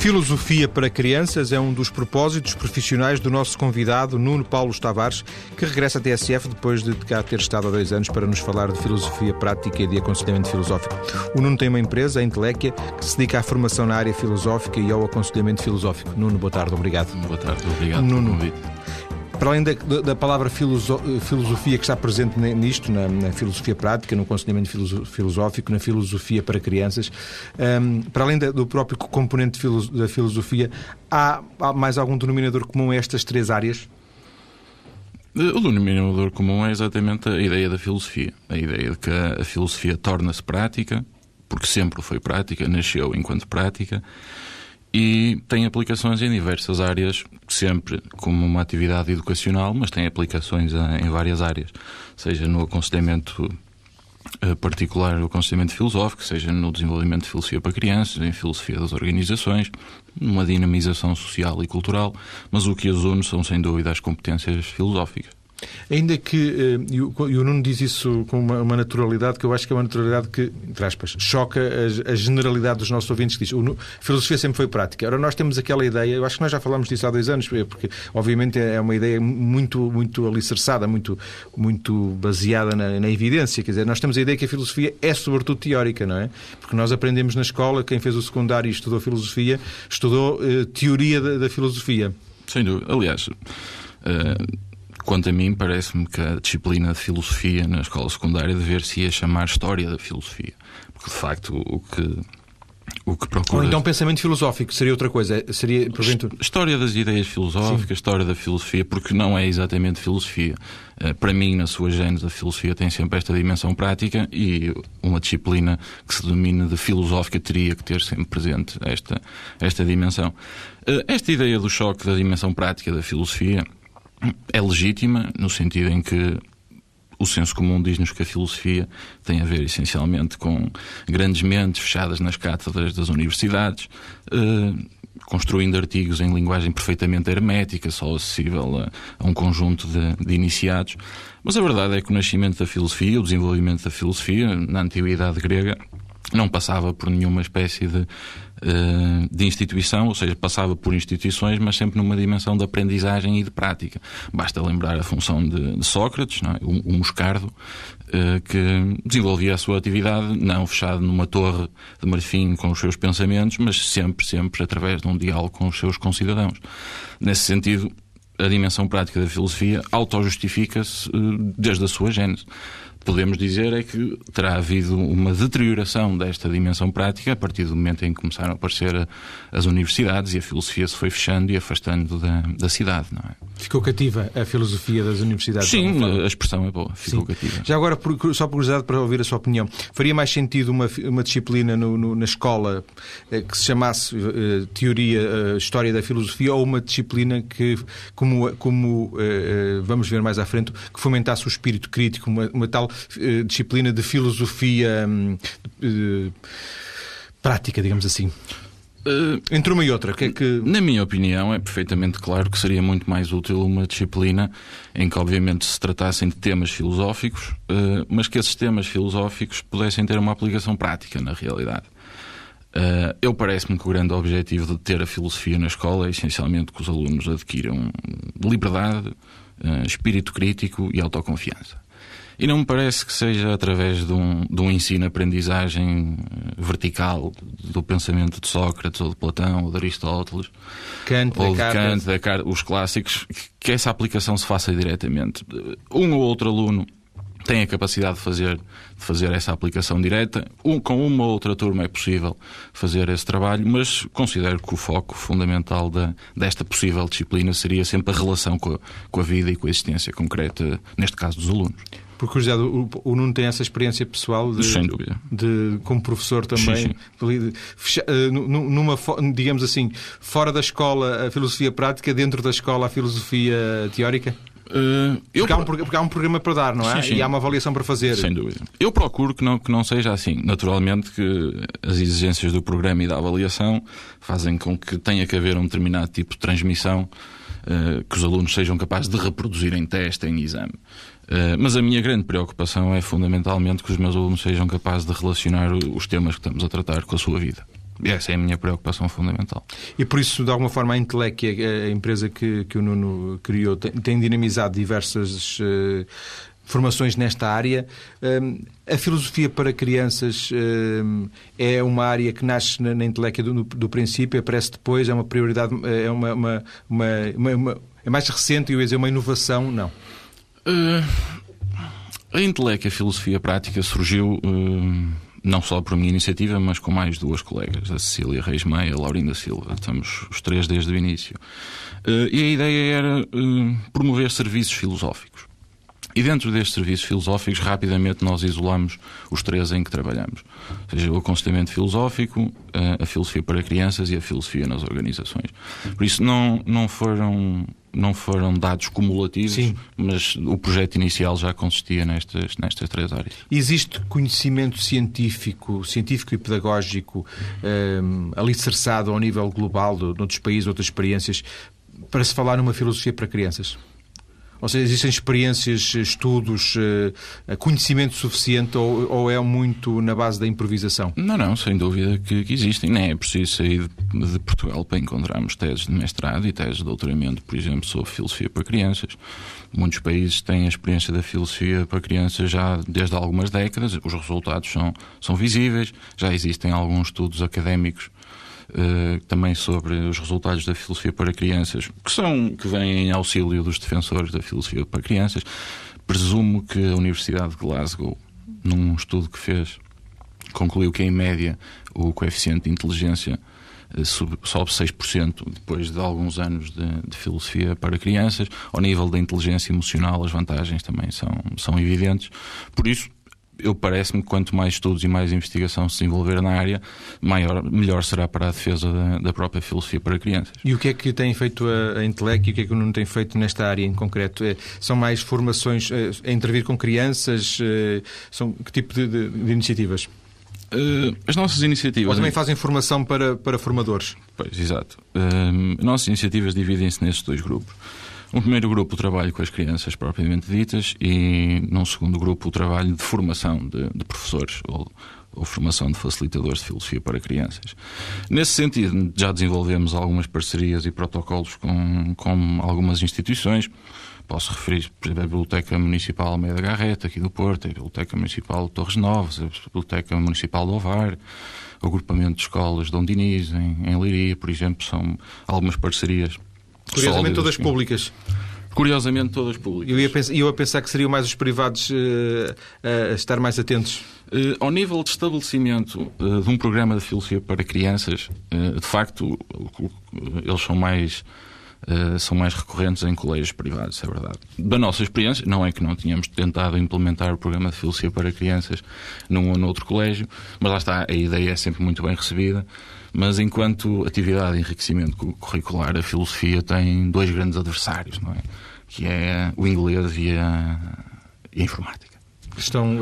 Filosofia para crianças é um dos propósitos profissionais do nosso convidado Nuno Paulo Tavares, que regressa à TSF depois de cá ter estado há dois anos para nos falar de filosofia prática e de aconselhamento filosófico. O Nuno tem uma empresa, a Inteléquia, que se dedica à formação na área filosófica e ao aconselhamento filosófico. Nuno, boa tarde, obrigado. Boa tarde, obrigado Nuno, para além da, da palavra filosofia que está presente nisto, na, na filosofia prática, no aconselhamento filosófico, na filosofia para crianças, um, para além da, do próprio componente da filosofia, há, há mais algum denominador comum a estas três áreas? O denominador comum é exatamente a ideia da filosofia. A ideia de que a filosofia torna-se prática, porque sempre foi prática, nasceu enquanto prática, e tem aplicações em diversas áreas, sempre como uma atividade educacional, mas tem aplicações em várias áreas, seja no aconselhamento eh, particular, no aconselhamento filosófico, seja no desenvolvimento de filosofia para crianças, em filosofia das organizações, numa dinamização social e cultural, mas o que as une são, sem dúvida, as competências filosóficas. Ainda que, uh, e, o, Nuno diz isso com uma, naturalidade que eu acho que é uma naturalidade que, entre aspas, choca a, generalidade dos nossos ouvintes que diz a filosofia sempre foi prática. Ora, nós temos aquela ideia, eu acho que nós já falámos disso há dois anos, eh, porque obviamente é uma ideia muito, muito alicerçada, muito, muito baseada na, na evidência. Quer dizer, nós temos a ideia que a filosofia é sobretudo teórica, não é? Porque nós aprendemos na escola, quem fez o secundário e estudou filosofia, estudou uh, teoria da, da, filosofia. Sem dúvida. Aliás. Uh Quanto a mim, parece-me que a disciplina de filosofia na escola secundária dever-se chamar História da Filosofia. Porque, de facto, o que o que procura... Ou então pensamento filosófico, seria outra coisa. Seria, porventura... História das ideias filosóficas, Sim. história da filosofia, porque não é exatamente filosofia. Eh, para mim, na sua gênese, a filosofia tem sempre esta dimensão prática e uma disciplina que se domina de filosófica teria que ter sempre presente esta, esta dimensão. Eh, esta ideia do choque da dimensão prática da filosofia é legítima no sentido em que o senso comum diz-nos que a filosofia tem a ver essencialmente com grandes mentes fechadas nas cátedras das universidades, eh, construindo artigos em linguagem perfeitamente hermética, só acessível a, um conjunto de, de, iniciados. Mas a verdade é que o nascimento da filosofia, o desenvolvimento da filosofia na antiguidade grega, não passava por nenhuma espécie de eh, de instituição, ou seja, passava por instituições, mas sempre numa dimensão de aprendizagem e de prática. Basta lembrar a função de, de Sócrates, é? o, o Moscardo, eh, que desenvolvia a sua atividade não fechado numa torre de marfim com os seus pensamentos, mas sempre, sempre através de um diálogo com os seus concidadãos. Nesse sentido, a dimensão prática da filosofia auto-justifica-se eh, desde a sua gênese podemos dizer é que terá havido uma deterioração desta dimensão prática a partir do momento em que começaram a aparecer as universidades e a filosofia se foi fechando e afastando da, da cidade, não é? Ficou cativa a filosofia das universidades? Sim, a expressão é boa, ficou Sim. cativa. Já agora, só por curiosidade, para ouvir a sua opinião, faria mais sentido uma, uma disciplina no, no, na escola eh, que se chamasse uh, Teoria, uh, História da Filosofia ou uma disciplina que, como, como uh, vamos ver mais à frente, que fomentasse o espírito crítico, uma, uma tal disciplina de filosofia hum, prática, digamos assim? Uh, Entre uma e outra, que é que... Na minha opinião, é perfeitamente claro que seria muito mais útil uma disciplina em que, obviamente, se tratassem de temas filosóficos, mas que esses temas filosóficos pudessem ter uma aplicação prática na realidade. Eu parece-me que o grande objetivo de ter a filosofia na escola é essencialmente que os alunos adquiram liberdade, espírito crítico e autoconfiança. E não me parece que seja através de um, de um ensino-aprendizagem eh, vertical do pensamento de Sócrates ou de Platão ou de Aristóteles Kant, ou de Kant, Descartes, os clássicos, que essa aplicação se faça diretamente. Um ou outro aluno tem a capacidade de fazer, de fazer essa aplicação direta. Um, com uma ou outra turma é possível fazer esse trabalho, mas considero que o foco fundamental da, desta possível disciplina seria sempre a relação com a, com a vida e com a existência concreta, neste caso dos alunos. Por curiosidade, o, o Nuno tem essa experiência pessoal de, Sem dúvida. de como professor também, sim, sim. Eh, numa, digamos assim, fora da escola a filosofia prática, dentro da escola a filosofia teórica? Uh, eu porque, há um, porque, há um, programa para dar, não é? Sim, sim. E há uma avaliação para fazer. Sem dúvida. Eu procuro que não, que não seja assim. Naturalmente que as exigências do programa e da avaliação fazem com que tenha que haver um determinado tipo de transmissão uh, que os alunos sejam capazes de reproduzir em teste, em exame. Eh, mas a minha grande preocupação é fundamentalmente que os meus alunos sejam capazes de relacionar os temas que estamos a tratar com a sua vida. essa é a minha preocupação fundamental. E por isso, de alguma forma, a Intelec, a empresa que, que o Nuno criou, tem, tem dinamizado diversas uh, formações nesta área. Um, a filosofia para crianças um, é uma área que nasce na, na Intelec do, do princípio, aparece depois, é uma prioridade, é uma, uma, uma, uma é mais recente, eu ia dizer, uma inovação? Não. Uh, a filosofia prática, surgiu. Uh não só por minha iniciativa, mas com mais duas colegas, a Cecília Reis Meia e a Laurinda Silva. Estamos os três desde o início. Uh, e a ideia era promover serviços filosóficos. E dentro destes serviços filosóficos, rapidamente nós isolamos os três em que trabalhamos. Ou seja, o aconselhamento filosófico, a filosofia para crianças e a filosofia nas organizações. Por isso, não, não foram não foram dados cumulativos, Sim. mas o projeto inicial já consistia nestas, nestas três áreas. Existe conhecimento científico, científico e pedagógico um, alicerçado ao nível global de, de outros países, outras experiências, para se falar numa filosofia para crianças? Ou seja, existem experiências, estudos, eh, conhecimento suficiente ou, ou é muito na base da improvisação? Não, não, sem dúvida que, que existem. Nem é preciso sair de, de, Portugal para encontrarmos teses de mestrado e teses de doutoramento, por exemplo, sobre filosofia para crianças. Muitos países têm a experiência da filosofia para crianças já desde algumas décadas, os resultados são, são visíveis, já existem alguns estudos académicos uh, também sobre os resultados da filosofia para crianças, que são que vêm em auxílio dos defensores da filosofia para crianças. Presumo que a Universidade de Glasgow, num estudo que fez, concluiu que em média o coeficiente de inteligência uh, sobe 6% depois de alguns anos de, de, filosofia para crianças. Ao nível da inteligência emocional, as vantagens também são, são evidentes. Por isso, eu parece-me que quanto mais estudos e mais investigação se desenvolver na área, maior, melhor será para a defesa da, da, própria filosofia para crianças. E o que é que tem feito a, a Intelec e o que é que não tem feito nesta área em concreto? É, são mais formações é, a intervir com crianças? É, são que tipo de, de, de iniciativas? Uh, as nossas iniciativas. Ou também fazem formação para, para formadores? Pois, exato. Uh, as nossas iniciativas dividem-se nesses dois grupos. Um primeiro grupo, o trabalho com as crianças propriamente ditas, e num segundo grupo, o trabalho de formação de, de professores ou, ou, formação de facilitadores de filosofia para crianças. Nesse sentido, já desenvolvemos algumas parcerias e protocolos com, com algumas instituições. Posso referir, por exemplo, a Biblioteca Municipal Almeida Garreta, aqui do Porto, a Biblioteca Municipal de Torres Novas, a Biblioteca Municipal do Ovar, o agrupamento de escolas Dom Diniz, em, em Liria, por exemplo, são algumas parcerias Curiosamente, todas públicas. Curiosamente, todas públicas. Eu ia pensar, eu ia pensar que seriam mais os privados uh, a estar mais atentos. Uh, ao nível de estabelecimento uh, de um programa de filosofia para crianças, de facto, eles são mais. são mais recorrentes em colégios privados, é verdade. Da nossa experiência, não é que não tínhamos tentado implementar o programa de filosofia para crianças num ou noutro colégio, mas lá está, a ideia é sempre muito bem recebida. Mas enquanto atividade de enriquecimento curricular, a filosofia tem dois grandes adversários, não é? Que é o inglês e a, e a informática. Estão,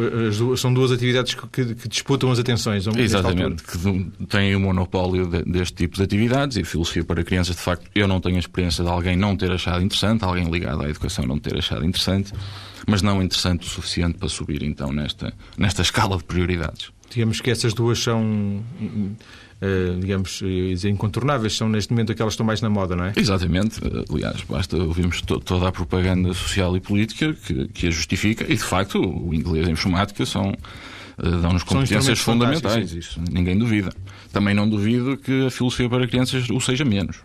são duas atividades que, que disputam as atenções. Exatamente, que têm o um monopólio de, deste tipo de atividades e filosofia para crianças, de facto, eu não tenho a experiência de alguém não ter achado interessante, alguém ligado à educação não ter achado interessante, mas não interessante o suficiente para subir então nesta, nesta escala de prioridades. Digamos que essas duas são eh, digamos, eh, incontornáveis, são neste momento aquelas que estão mais na moda, não é? Exatamente. Eh, aliás, basta ouvirmos to toda a propaganda social e política que, que a justifica e, de facto, o inglês e a informática são dão-nos competências fundamentais, isso ninguém duvida. Também não duvido que a filosofia para crianças o seja menos.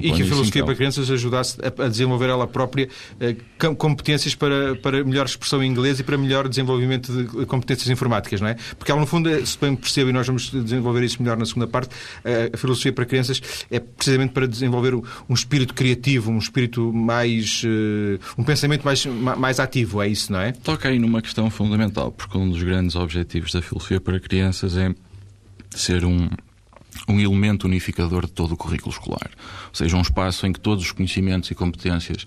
e que a filosofia para crianças ajudasse a, desenvolver ela própria eh, competências para, para melhor expressão em inglês e para melhor desenvolvimento de competências informáticas, não é? Porque ela, no fundo, é, se bem percebo, e nós vamos desenvolver isso melhor na segunda parte, eh, a filosofia para crianças é precisamente para desenvolver um espírito criativo, um espírito mais. Eh, um pensamento mais, mais ativo, é isso, não é? Toca aí numa questão fundamental, porque um dos grandes objetivos da filosofia para crianças é ser um, um elemento unificador de todo o currículo escolar. Ou seja, um espaço em que todos os conhecimentos e competências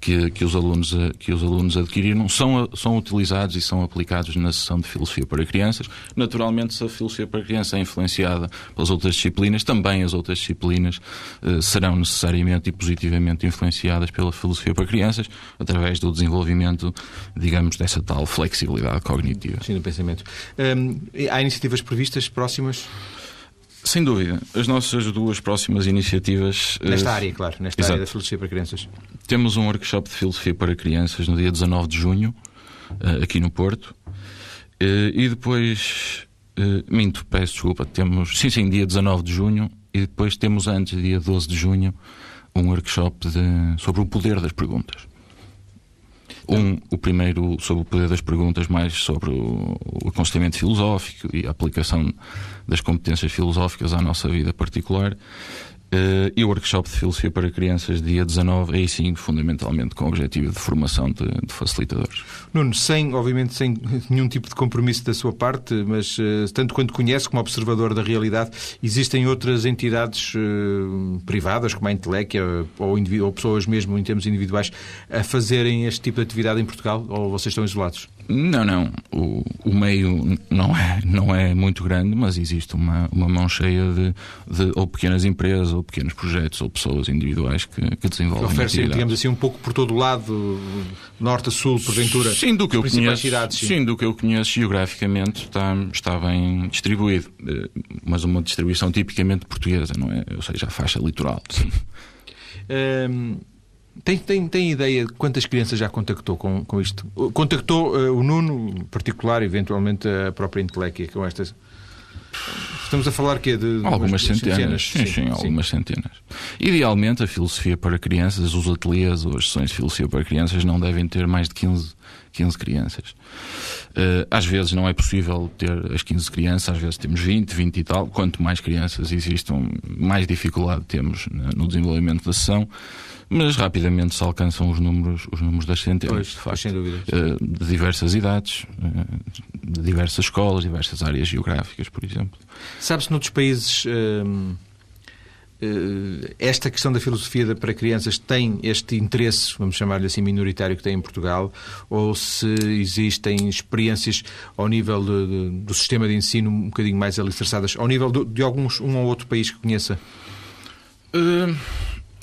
que, que, os, alunos, que os alunos adquiriram são, são utilizados e são aplicados na sessão de filosofia para crianças. Naturalmente, se a filosofia para criança é influenciada pelas outras disciplinas, também as outras disciplinas eh, serão necessariamente e positivamente influenciadas pela filosofia para crianças, através do desenvolvimento, digamos, dessa tal flexibilidade cognitiva. Sim, do pensamento. Hum, há iniciativas previstas próximas? Sem dúvida. As nossas duas próximas iniciativas. Nesta uh, área, claro, nesta exato. área da filosofia para crianças. Temos um workshop de filosofia para crianças no dia 19 de junho, uh, aqui no Porto. Uh, e depois. minto, peço desculpa. Temos. Sim, sim, dia 19 de junho. E depois temos antes, dia 12 de junho, um workshop de, sobre o poder das perguntas. Um, o primeiro sobre o poder das perguntas, mais sobre o, aconselhamento filosófico e a aplicação das competências filosóficas à nossa vida particular. Uh, e o workshop de filosofia para crianças, dia 19, aí sim, fundamentalmente com o objetivo de formação de, de facilitadores. Nuno, sem, obviamente, sem nenhum tipo de compromisso da sua parte, mas uh, tanto quanto conhece como observador da realidade, existem outras entidades uh, privadas, como a Inteléquia, ou, ou pessoas mesmo em termos individuais, a fazerem este tipo de atividade em Portugal, ou vocês estão isolados? Não, não. O, o meio não é, não é muito grande, mas existe uma, uma mão cheia de, de ou pequenas empresas, ou pequenos projetos, ou pessoas individuais que, que desenvolvem. Oferecem, digamos assim, um pouco por todo o lado, norte a sul, porventura. Sim, do que eu conheço. Cidades, sim. sim. do que eu conheço geograficamente está, está bem distribuído. Eh, mas uma distribuição tipicamente portuguesa, não é? Ou seja, a faixa litoral. Sim. Hum, tem, tem, tem ideia de quantas crianças já contactou com, com isto? Contactou uh, o Nuno, em particular, eventualmente a própria Inteléquia, com estas. Estamos a falar que de, de algumas centenas, centenas. Sim, sim, sim, algumas centenas. Idealmente, a filosofia para crianças, os ateliês ou as sessões de filosofia para crianças não devem ter mais de 15, 15 crianças. Uh, às vezes não é possível ter as 15 crianças, às vezes temos 20, 20 e tal. Quanto mais crianças existam, mais dificuldade temos no desenvolvimento da sessão mas rapidamente se alcançam os números, os números das centenas, pois, de, facto, sem. Eh, de diversas idades, eh, de diversas escolas, diversas áreas geográficas, por exemplo. Sabe-se noutros países hum, esta questão da filosofia para crianças tem este interesse, vamos chamar-lhe assim, minoritário que tem em Portugal, ou se existem experiências ao nível de, de, do sistema de ensino um bocadinho mais alicerçadas, ao nível de, de alguns um ou outro país que conheça? Uh...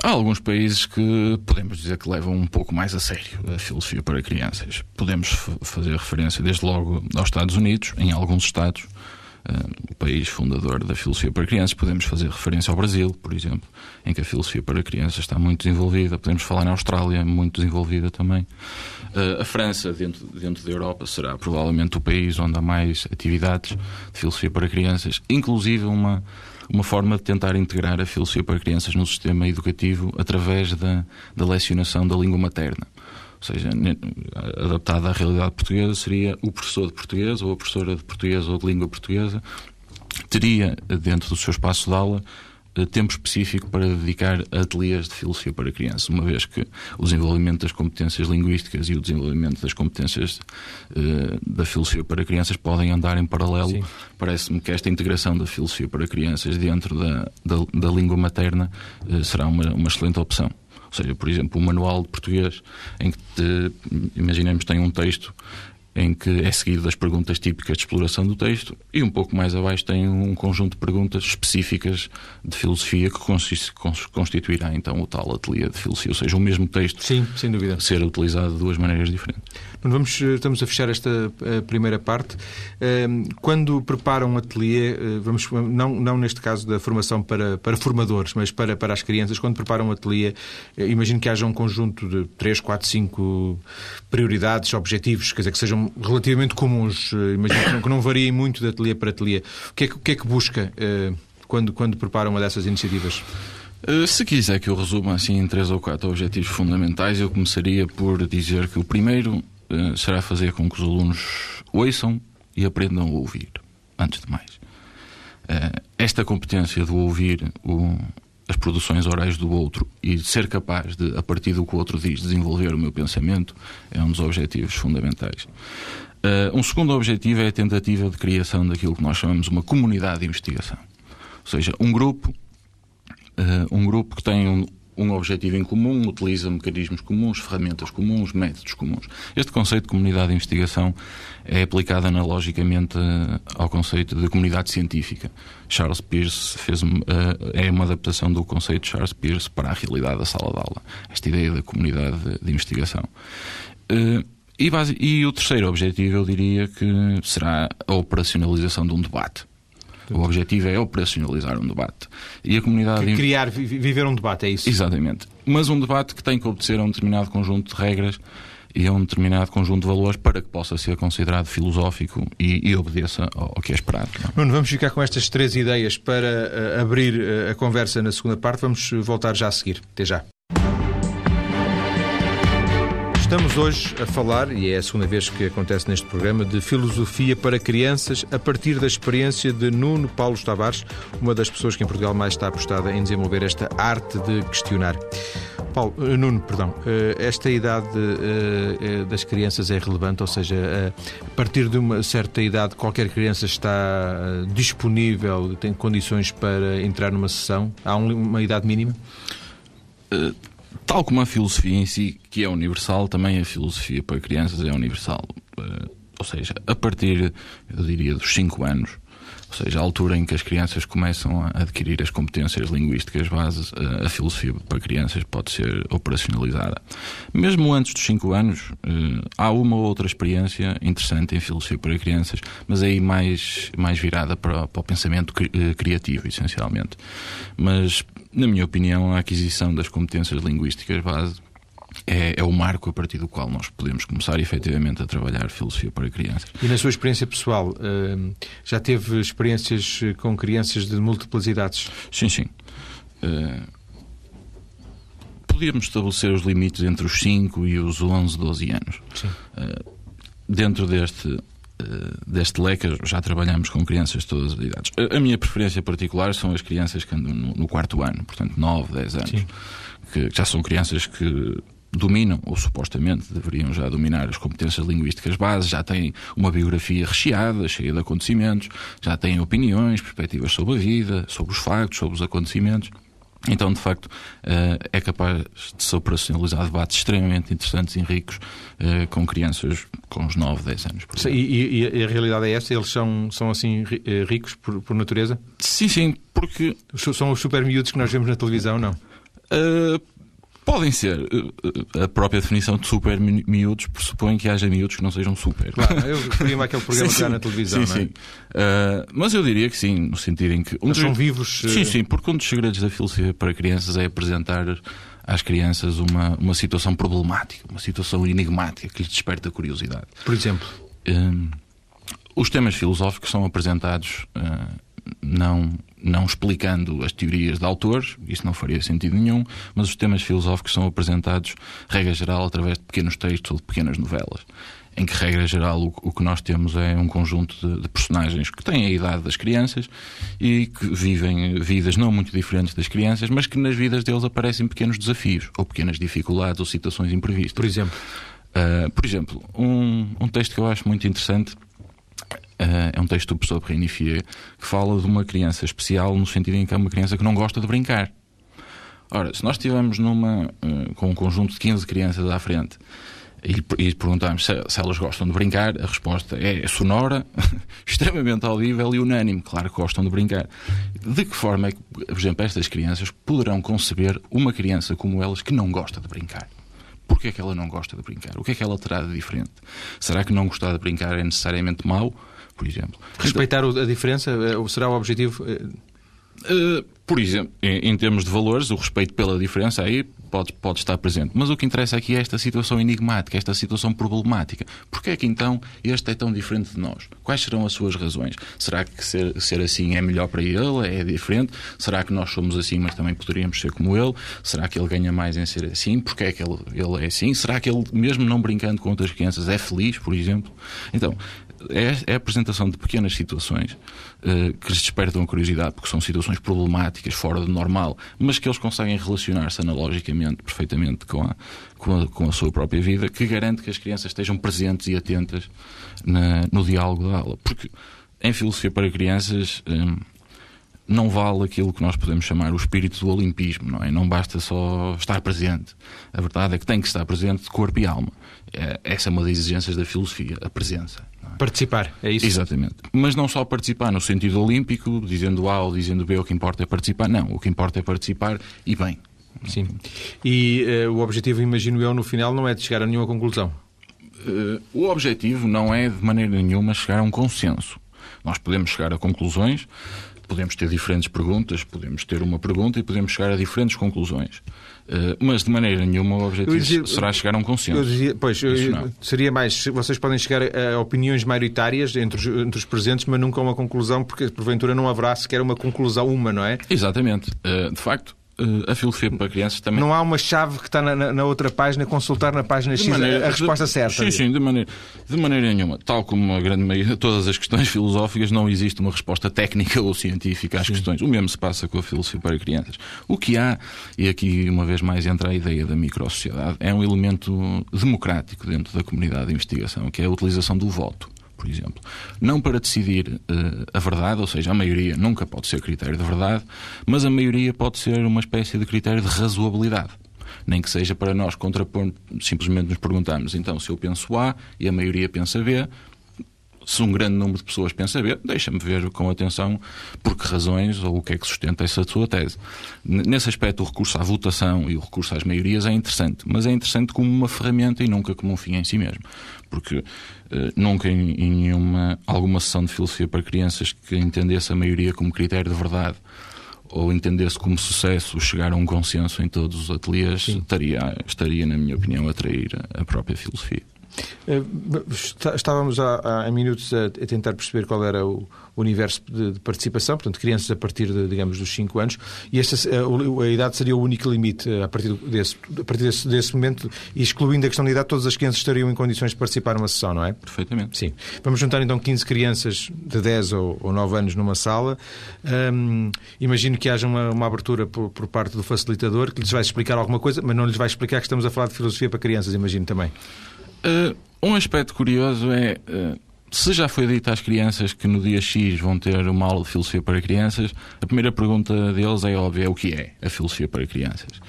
Há alguns países que podemos dizer que levam um pouco mais a sério a filosofia para crianças. Podemos fazer referência desde logo aos Estados Unidos, em alguns estados, uh, o país fundador da filosofia para crianças. Podemos fazer referência ao Brasil, por exemplo, em que a filosofia para crianças está muito desenvolvida. Podemos falar na Austrália, muito desenvolvida também. Uh, a França, dentro, dentro da Europa, será provavelmente o país onde há mais atividades de filosofia para crianças, inclusive uma uma forma de tentar integrar a filosofia para crianças no sistema educativo através da, da lecionação da língua materna. Ou seja, adaptada à realidade portuguesa, seria o professor de português ou a professora de português ou de língua portuguesa teria dentro do seu espaço de aula tempo específico para dedicar a ateliês de filosofia para crianças, uma vez que o desenvolvimento das competências linguísticas e o desenvolvimento das competências uh, da filosofia para crianças podem andar em paralelo. Parece-me que esta integração da filosofia para crianças dentro da, da, da língua materna uh, será uma, uma excelente opção. Ou seja, por exemplo, o manual de português, em que te, imaginemos tem um texto em que é seguido das perguntas típicas de exploração do texto, e um pouco mais abaixo tem um conjunto de perguntas específicas de filosofia que constituirá então o tal ateliê de filosofia, ou seja, o mesmo texto Sim, sem dúvida. ser utilizado de duas maneiras diferentes. Vamos, eh, estamos a fechar esta a primeira parte. Ehm, quando preparam um ateliê, eh, vamos, não, não neste caso da formação para, para formadores, mas para, para as crianças, quando preparam um ateliê, eh, imagino que haja um conjunto de 3, 4, 5 prioridades, objetivos, quer dizer, que sejam relativamente comuns, imagino que não, variem muito de ateliê para ateliê. O que é que, que, é que busca quando, quando prepara uma dessas iniciativas? Se quiser que eu resuma assim em três ou quatro objetivos fundamentais, eu começaria por dizer que o primeiro uh, será fazer com que os alunos ouçam e aprendam a ouvir, antes de mais. Uh, esta competência de ouvir o, as produções orais do outro e ser capaz de, a partir do que o outro diz, desenvolver o meu pensamento é um dos objetivos fundamentais. Uh, um segundo objetivo é a tentativa de criação daquilo que nós chamamos uma comunidade de investigação. Ou seja, um grupo, uh, um grupo que tem um, um objetivo em comum, utiliza mecanismos comuns, ferramentas comuns, métodos comuns. Este conceito de comunidade de investigação é aplicado analogicamente eh, ao conceito de comunidade científica. Charles Peirce fez, uh, é uma adaptação do conceito de Charles Peirce para a realidade da sala de aula. Esta ideia da comunidade de, de investigação. Uh, e, base, e o terceiro objetivo, eu diria que será a operacionalização de um debate. O objetivo é operacionalizar um debate. E a comunidade... Criar, viver um debate, é isso? Exatamente. Mas um debate que tem que obedecer a um determinado conjunto de regras e a um determinado conjunto de valores para que possa ser considerado filosófico e, e obedeça ao, ao, que é esperado. Não? Nuno, vamos ficar com estas três ideias para uh, abrir uh, a conversa na segunda parte. Vamos voltar já a seguir. Até já. Estamos hoje a falar, e é a segunda vez que acontece neste programa, de filosofia para crianças a partir da experiência de Nuno Paulo Tavares, uma das pessoas que em Portugal mais está apostada em desenvolver esta arte de questionar. Paulo, uh, Nuno, perdão, uh, esta idade uh, das crianças é relevante, ou seja, a partir de uma certa idade qualquer criança está disponível, tem condições para entrar numa sessão? Há uma idade mínima? Tal como a filosofia em si, que é universal, também a filosofia para crianças é universal. Ou seja, a partir, eu diria, dos 5 anos, ou seja, a altura em que as crianças começam a adquirir as competências linguísticas bases, a filosofia para crianças pode ser operacionalizada. Mesmo antes dos 5 anos, eh, há uma ou outra experiência interessante em filosofia para crianças, mas aí mais, mais virada para, para o pensamento eh, criativo, essencialmente. Mas, na minha opinião, a aquisição das competências linguísticas base é, é, o marco a partir do qual nós podemos começar efetivamente a trabalhar filosofia para crianças. E na sua experiência pessoal, hum, já teve experiências com crianças de múltiplas idades? Sim, sim. Uh, podíamos estabelecer os limites entre os 5 e os 11, 12 anos. Uh, dentro deste deste leque já trabalhamos com crianças de todas as idades. A, minha preferência particular são as crianças que andam no, quarto ano, portanto 9, 10 anos, Sim. que já são crianças que dominam, ou supostamente deveriam já dominar as competências linguísticas básicas, já têm uma biografia recheada, cheia de acontecimentos, já têm opiniões, perspectivas sobre a vida, sobre os factos, sobre os acontecimentos. Então, de facto, eh, é capaz de se operacionalizar debates extremamente interessantes e ricos eh, com crianças com uns 9, 10 anos. E, e, e, a realidade é esta? Eles são, são assim eh, ricos por, por natureza? Sim, sim, porque... São os super miúdos que nós vemos na televisão, não? Uh, Podem ser. Eh, a própria definição de super miúdos pressupõe que haja miúdos que não sejam super. Claro, eu referia-me àquele programa sim, que há na televisão. Sim, sim. Uh, mas eu diria que sim, no sentido em que. Um dos... são vivos. Sim, sim, porque um dos segredos da filosofia para crianças é apresentar às crianças uma, uma situação problemática, uma situação enigmática que lhes desperta curiosidade. Por exemplo? Os temas filosóficos são apresentados uh, não não explicando as teorias de autores, isso não faria sentido nenhum, mas os temas filosóficos são apresentados, regra geral, através de pequenos textos ou de pequenas novelas. Em que, regra geral, o, o que nós temos é um conjunto de, de, personagens que têm a idade das crianças e que vivem vidas não muito diferentes das crianças, mas que nas vidas deles aparecem pequenos desafios, ou pequenas dificuldades, ou situações imprevistas. Por exemplo? Uh, por exemplo, um, um texto que eu acho muito interessante é um texto do professor Perrinifier que fala de uma criança especial no sentido em que é uma criança que não gosta de brincar. Ora, se nós estivermos numa, uh, com um conjunto de 15 crianças à frente e, e perguntarmos se, se, elas gostam de brincar, a resposta é sonora, extremamente audível e unânime. Claro que gostam de brincar. De que forma é que, por exemplo, estas crianças poderão conceber uma criança como elas que não gosta de brincar? Porquê é que ela não gosta de brincar? O que é que ela terá de diferente? Será que não gostar de brincar é necessariamente mau? Por exemplo. Respeitar então, a diferença eh, será o objetivo? Uh, por exemplo, em, em, termos de valores, o respeito pela diferença aí pode, pode estar presente. Mas o que interessa aqui é esta situação enigmática, esta situação problemática. Porquê é que então este é tão diferente de nós? Quais serão as suas razões? Será que ser, ser assim é melhor para ele? É diferente? Será que nós somos assim, mas também poderíamos ser como ele? Será que ele ganha mais em ser assim? Porquê é que ele, ele é assim? Será que ele, mesmo não brincando com outras crianças, é feliz, por exemplo? Então, é, é a apresentação de pequenas situações uh, que lhes despertam curiosidade, porque são situações problemáticas, fora do normal, mas que eles conseguem relacionar-se analogicamente, perfeitamente com a, com a, com, a, sua própria vida, que garante que as crianças estejam presentes e atentas na, no diálogo da aula. Porque em filosofia para crianças. Um, não vale aquilo que nós podemos chamar o espírito do olimpismo, não é? Não basta só estar presente. A verdade é que tem que estar presente de corpo e alma. É, essa é uma das exigências da filosofia, a presença. Participar, é isso? Exatamente. Mas não só participar no sentido olímpico, dizendo A ou dizendo B, o que importa é participar. Não, o que importa é participar e bem. Sim. E uh, o objetivo, imagino eu, no final, não é de chegar a nenhuma conclusão. Uh, o objetivo não é, de maneira nenhuma, chegar a um consenso. Nós podemos chegar a conclusões, podemos ter diferentes perguntas, podemos ter uma pergunta e podemos chegar a diferentes conclusões. Uh, mas de maneira nenhuma o objetivo dizia, será chegar a um consenso. Dizia, pois, seria mais, vocês podem chegar a opiniões maioritárias entre os, entre os presentes, mas nunca a uma conclusão, porque porventura não haverá sequer uma conclusão uma, não é? Exatamente. Uh, de facto, Uh, a filosofia para crianças também. Não há uma chave que está na, na, outra página, consultar na página de X maneira, a, resposta de, certa. Sim, sim, de maneira, de maneira nenhuma. Tal como a grande maioria, todas as questões filosóficas, não existe uma resposta técnica ou científica às sim. questões. O mesmo se passa com a filosofia para crianças. O que há, e aqui uma vez mais entra a ideia da microsociedade, é um elemento democrático dentro da comunidade de investigação, que é a utilização do voto por exemplo. Não para decidir uh, a verdade, ou seja, a maioria nunca pode ser critério de verdade, mas a maioria pode ser uma espécie de critério de razoabilidade. Nem que seja para nós contrapor, simplesmente nos perguntamos, então, se eu penso A e a maioria pensa B, se um grande número de pessoas pensa B, deixa-me ver com atenção por que razões ou o que é que sustenta essa sua tese. Nesse aspecto, o recurso à votação e o recurso às maiorias é interessante, mas é interessante como uma ferramenta e nunca como um fim em si mesmo. Porque uh, nunca em, em nenhuma, alguma sessão de filosofia para crianças que entendesse a maioria como critério de verdade ou entendesse como sucesso chegar a um consenso em todos os ateliês, estaria, estaria, na minha opinião, a atrair a própria filosofia. Eh, estávamos há, há minutos a, a, tentar perceber qual era o universo de, de, participação, portanto, crianças a partir, de, digamos, dos 5 anos, e esta, a, a, idade seria o único limite eh, a partir desse, a partir desse, desse momento, e excluindo a questão da idade, todas as crianças estariam em condições de participar numa sessão, não é? Perfeitamente. Sim. Vamos juntar então 15 crianças de 10 ou, ou 9 anos numa sala. Hum, imagino que haja uma, uma abertura por, por, parte do facilitador que lhes vai explicar alguma coisa, mas não lhes vai explicar que estamos a falar de filosofia para crianças, imagino também. Uh, um aspecto curioso é. Uh, se já foi dito às crianças que no dia X vão ter uma aula de filosofia para crianças, a primeira pergunta deles é óbvia: é o que é a filosofia para crianças?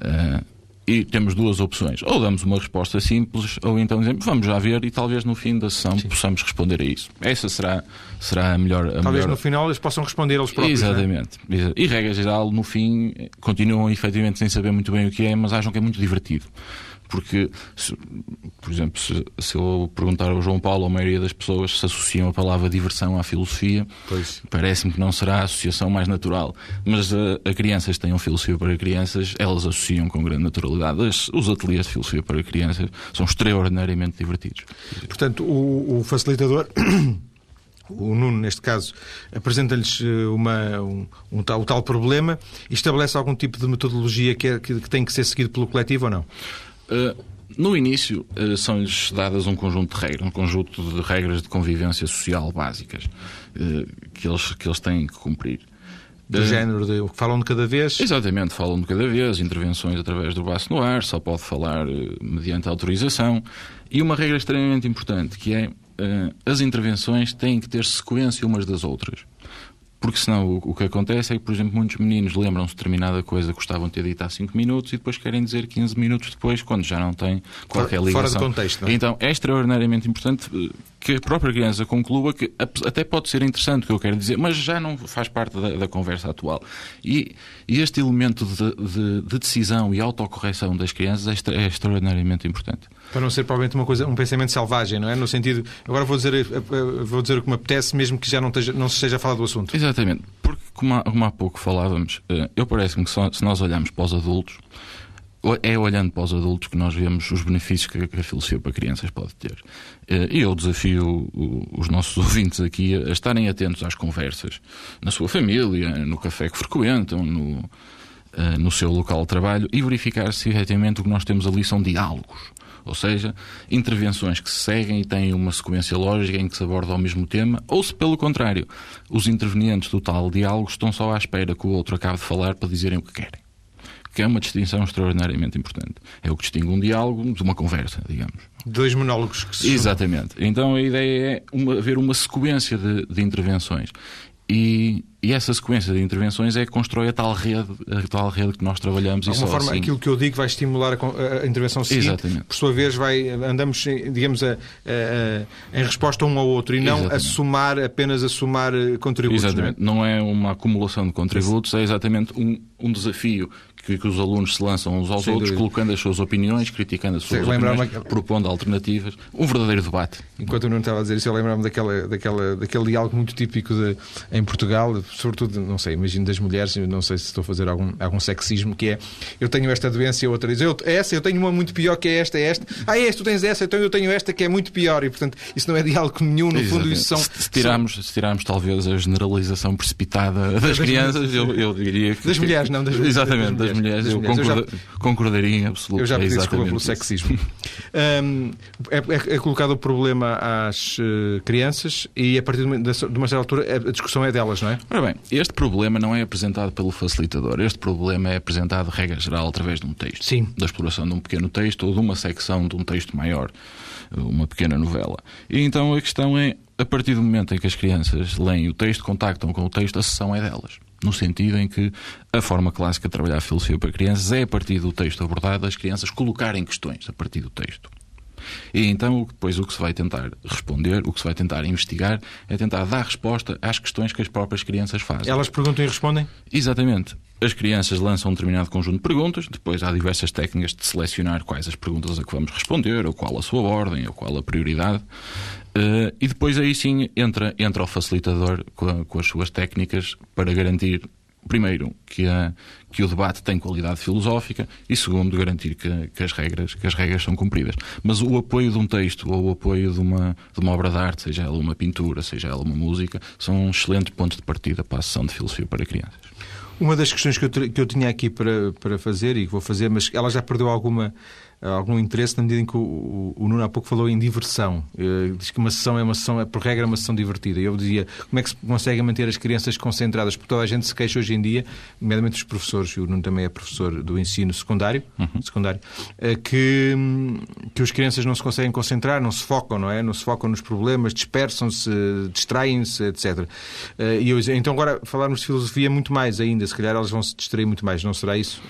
Uh, e temos duas opções. Ou damos uma resposta simples, ou então dizemos, vamos já ver, e talvez no fim da sessão Sim. possamos responder a isso. Essa será, será a melhor. A talvez melhor... no final eles possam responder eles próprios. É? Exatamente. É? E regra geral, no fim, continuam efetivamente sem saber muito bem o que é, mas acham que é muito divertido. Porque, se, por exemplo, se, se, eu perguntar ao João Paulo, a maioria das pessoas se associam a palavra diversão à filosofia, parece-me que não será a associação mais natural. Mas a, eh, a crianças que tenham filosofia para crianças, elas associam com grande naturalidade. As, os ateliês de filosofia para crianças são extraordinariamente divertidos. Portanto, o, o facilitador. o Nuno, neste caso, apresenta-lhes eh, uma, um, um, tal, um, tal, problema e estabelece algum tipo de metodologia que, é, que, que tem que ser seguido pelo coletivo ou não? Uh, no início, uh, são-lhes dadas um conjunto de regras, um conjunto de regras de convivência social básicas uh, que, eles, que eles têm que cumprir. Do género de falam de cada vez? Exatamente, falam de cada vez, intervenções através do braço no ar, só pode falar mediante autorização. E uma regra extremamente importante, que é as intervenções têm que ter sequência umas das outras. Porque senão o, o, que acontece é que, por exemplo, muitos meninos lembram-se de determinada coisa que gostavam de ter dito há 5 minutos e depois querem dizer 15 minutos depois, quando já não têm qualquer ligação. Fora de contexto, não é? Então é extraordinariamente importante eh, que a própria criança conclua que até pode ser interessante o que eu quero dizer, mas já não faz parte da, da conversa atual. E, e este elemento de, de, de, decisão e autocorreção das crianças é, extra, é extraordinariamente importante. Para não ser provavelmente uma coisa, um pensamento selvagem, não é? No sentido, agora vou dizer, eh, eh, vou dizer o que me apetece, mesmo que já não, esteja, não se esteja a falar do assunto. Exatamente. Porque, como há, como há pouco falávamos, eh, eu parece-me que só, se nós olharmos para os adultos, é olhando para os adultos que nós vemos os benefícios que a filosofia para crianças pode ter. E eu desafio os nossos ouvintes aqui a estarem atentos às conversas na sua família, no café que frequentam, no, no seu local de trabalho e verificar se efetivamente o que nós temos ali são diálogos. Ou seja, intervenções que se seguem e têm uma sequência lógica em que se aborda o mesmo tema, ou se, pelo contrário, os intervenientes do tal diálogo estão só à espera que o outro acabe de falar para dizerem o que querem. Que é uma distinção extraordinariamente importante. É o que distingue um diálogo de uma conversa, digamos. Dois monólogos que se Exatamente. Então a ideia é uma, haver uma sequência de, de intervenções. E E essa sequência de intervenções é que constrói a tal rede, a tal rede que nós trabalhamos. De alguma forma, assim... aquilo que eu digo vai estimular a, a intervenção seguinte. Exatamente. Por sua vez, vai, andamos, digamos, a, a, em resposta um ao outro e não exatamente. a somar, apenas a somar eh, contributos. Exatamente. Não não é uma acumulação de contributos, é exatamente um, um desafio que, que, os alunos se lançam uns aos Sem outros, dúvida. colocando as suas opiniões, criticando as suas Sim, opiniões, propondo alternativas. Um verdadeiro debate. Enquanto eu não estava a dizer isso, eu lembro-me daquela, daquela, daquele diálogo muito típico de, em Portugal, sobretudo, não sei, imagino das mulheres, não sei se estou a fazer algum, algum sexismo, que é eu tenho esta doença e a outra diz eu, essa, eu tenho uma muito pior que é esta, é esta. Ah, é, tu tens essa, então eu tenho esta que é muito pior. E, portanto, isso não é diálogo nenhum, no Exatamente. fundo, isso são. Se tirarmos, são... se tirarmos talvez a generalização precipitada das, das crianças, eu, eu diria que. Das mulheres, não das Exatamente, das mulheres. Mulheres. Eu, já, concordaria em absoluto. Eu já pedi desculpa pelo sexismo. um, é, é, é, colocado o problema às uh, crianças e a partir de uma, de uma certa altura a discussão é delas, não é? Ora bem, este problema não é apresentado pelo facilitador. Este problema é apresentado, regra geral, através de um texto. Sim. Da exploração de um pequeno texto ou de uma secção de um texto maior, uma pequena novela. E então a questão é, a partir do momento em que as crianças leem o texto, contactam com o texto, a sessão é delas no sentido em que a forma clássica de trabalhar a filosofia para crianças é a partir do texto abordado as crianças colocarem questões a partir do texto. E então, depois, o que se vai tentar responder, o que se vai tentar investigar, é tentar dar resposta às questões que as próprias crianças fazem. Elas perguntam e respondem? Exatamente. As crianças lançam um determinado conjunto de perguntas, depois há diversas técnicas de selecionar quais as perguntas a que vamos responder, ou qual a sua ordem, ou qual a prioridade. Uh, e depois aí sim entra, entra o facilitador com, a, com as suas técnicas para garantir primeiro, que, a, que o debate tem qualidade filosófica e, segundo, garantir que, que, as regras, que as regras são cumpridas. Mas o apoio de um texto ou o apoio de uma, de uma obra de arte, seja ela uma pintura, seja ela uma música, são um excelente ponto de partida para a sessão de filosofia para crianças. Uma das questões que eu, que eu tinha aqui para, para fazer e que vou fazer, mas ela já perdeu alguma algum interesse na medida em que o, o, Nuno há pouco falou em diversão. Uh, diz que uma sessão é uma sessão, é, por regra, uma sessão divertida. Eu dizia, como é que se consegue manter as crianças concentradas? Porque toda a gente se queixa hoje em dia, nomeadamente os professores, e o Nuno também é professor do ensino secundário, uhum. secundário uh, que, que as crianças não se conseguem concentrar, não se focam, não é? Não se focam nos problemas, dispersam-se, distraem-se, etc. Uh, e eu, então agora falarmos de filosofia muito mais ainda, se calhar elas vão se distrair muito mais, não será isso?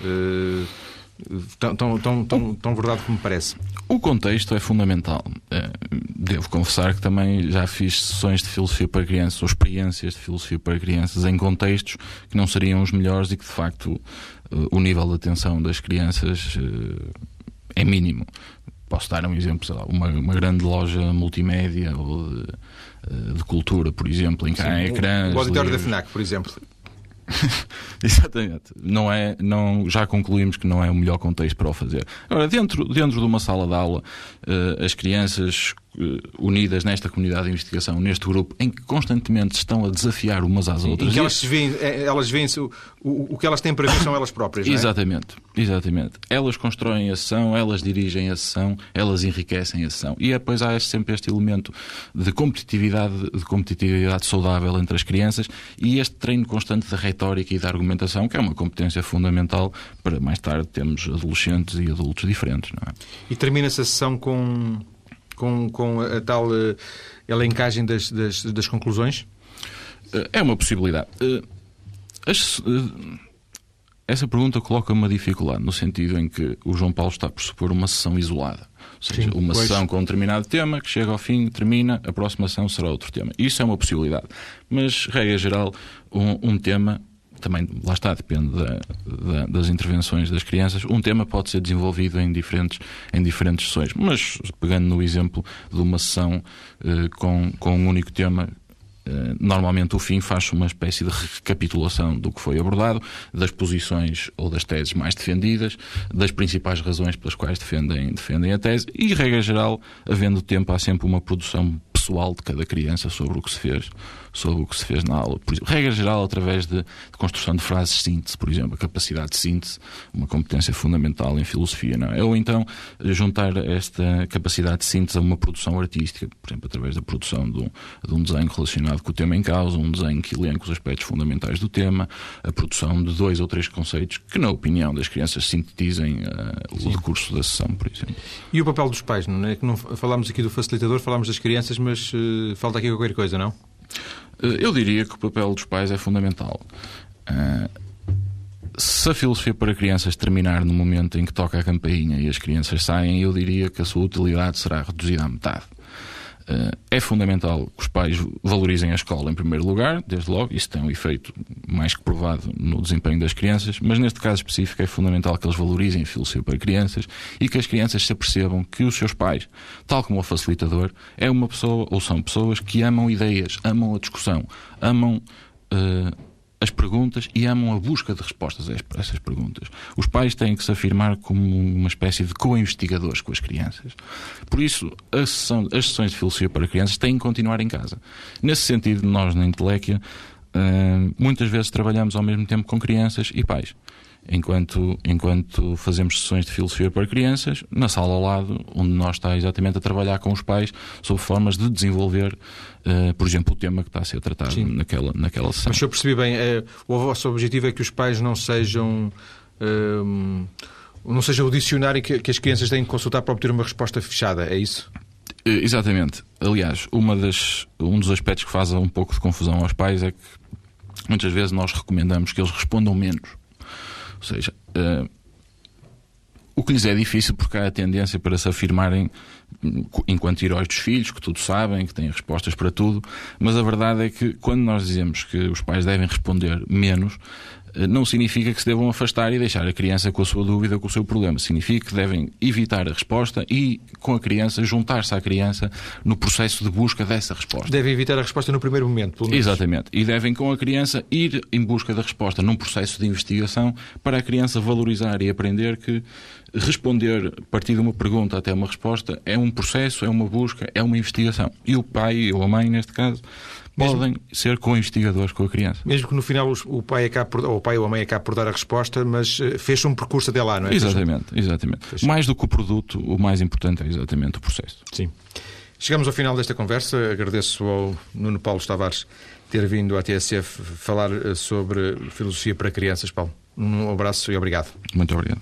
Tão, tão, tão, tão, tão verdade como parece. O contexto é fundamental. É, devo confessar que também já fiz sessões de filosofia para crianças ou experiências de filosofia para crianças em contextos que não seriam os melhores e que, de facto, o nível de atenção das crianças eh, é mínimo. Posso dar um exemplo, lá, uma, uma, grande loja multimédia ou de, eh, de cultura, por exemplo, em que há ecrãs. O auditório da FNAC, por exemplo. Exatamente. Não é, não, já concluímos que não é o melhor contexto para o fazer. Agora, dentro, dentro de uma sala de aula, uh, as crianças unidas nesta comunidade de investigação, neste grupo, em que constantemente estão a desafiar umas às outras. E que elas veem, eh, elas veem o, o, o que elas têm para ver são elas próprias, não é? Exatamente. Exatamente. Elas constroem a sessão, elas dirigem a sessão, elas enriquecem a sessão. E depois há sempre este elemento de competitividade, de competitividade saudável entre as crianças e este treino constante da retórica e da argumentação, que é uma competência fundamental para mais tarde termos adolescentes e adultos diferentes. Não é? E termina-se a sessão com, com, com a tal uh, elencagem das, das, das conclusões? Uh, é uma possibilidade. Uh, as, essa pergunta coloca uma dificuldade, no sentido em que o João Paulo está por supor uma sessão isolada. Ou seja, Sim, uma pois. sessão com um determinado tema, que chega ao fim, termina, a próxima sessão será outro tema. Isso é uma possibilidade. Mas, regra geral, um, um tema também, lá está, depende da, da, das intervenções das crianças. Um tema pode ser desenvolvido em diferentes, em diferentes sessões, mas pegando no exemplo de uma sessão eh, com, com um único tema, eh, normalmente o fim faz uma espécie de recapitulação do que foi abordado, das posições ou das teses mais defendidas, das principais razões pelas quais defendem, defendem a tese e, regra geral, havendo tempo, há sempre uma produção pessoal de cada criança sobre o que se fez sobre o que se fez na aula. Por exemplo, regra geral, através de, de, construção de frases de síntese, por exemplo, a capacidade de síntese, uma competência fundamental em filosofia, não é? Ou então juntar esta capacidade de síntese a uma produção artística, por exemplo, através da produção de um, de um desenho relacionado com o tema em causa, um desenho que elenca os aspectos fundamentais do tema, a produção de dois ou três conceitos que, na opinião das crianças, sintetizem uh, o decurso da sessão, por exemplo. E o papel dos pais, não é? Que não falámos aqui do facilitador, falámos das crianças, mas uh, falta aqui qualquer coisa, não? Eu diria que o papel dos pais é fundamental. Se a filosofia para crianças terminar no momento em que toca a campainha e as crianças saem, eu diria que a sua utilidade será reduzida à metade. É fundamental que os pais valorizem a escola em primeiro lugar, desde logo, isso tem um efeito mais que provado no desempenho das crianças, mas neste caso específico é fundamental que eles valorizem a filosofia para crianças e que as crianças se apercebam que os seus pais, tal como o facilitador, é uma pessoa ou são pessoas que amam ideias, amam a discussão, amam. Uh, as perguntas e amam a busca de respostas a essas perguntas. Os pais têm que se afirmar como uma espécie de co-investigadores com as crianças. Por isso, sessão, as sessões de filosofia para crianças têm que continuar em casa. Nesse sentido, nós na Inteléquia muitas vezes trabalhamos ao mesmo tempo com crianças e pais enquanto, enquanto fazemos sessões de filosofia para crianças, na sala ao lado, onde nós está exatamente a trabalhar com os pais sobre formas de desenvolver, uh, por exemplo, o tema que está a ser tratado naquela, naquela sessão. Mas se eu percebi bem, é, o vosso objetivo é que os pais não sejam. Uh, não seja o dicionário que, que as crianças têm que consultar para obter uma resposta fechada, é isso? Exatamente. Aliás, uma das, um dos aspectos que faz um pouco de confusão aos pais é que muitas vezes nós recomendamos que eles respondam menos. Ou seja, uh, o que lhes é difícil porque há a tendência para se afirmarem enquanto heróis dos filhos, que tudo sabem, que têm respostas para tudo, mas a verdade é que quando nós dizemos que os pais devem responder menos, não significa que se devam afastar e deixar a criança com a sua dúvida, com o seu problema. Significa que devem evitar a resposta e, com a criança, juntar-se à criança no processo de busca dessa resposta. Devem evitar a resposta no primeiro momento, pelo menos. Exatamente. E devem, com a criança, ir em busca da resposta num processo de investigação para a criança valorizar e aprender que responder a partir de uma pergunta até uma resposta é um processo, é uma busca, é uma investigação. E o pai ou a mãe, neste caso, mesmo, podem ser co-investigadores com a criança. Mesmo que no final o pai, por, ou o pai ou a mãe acabe por dar a resposta, mas eh, fez um percurso até lá, não é? Exatamente, exatamente. Mais do que o produto, o mais importante é exatamente o processo. Sim. Chegamos ao final desta conversa. Agradeço ao Nuno Paulo Tavares ter vindo à TSF falar eh, sobre filosofia para crianças, Paulo. Um abraço e obrigado. Muito obrigado.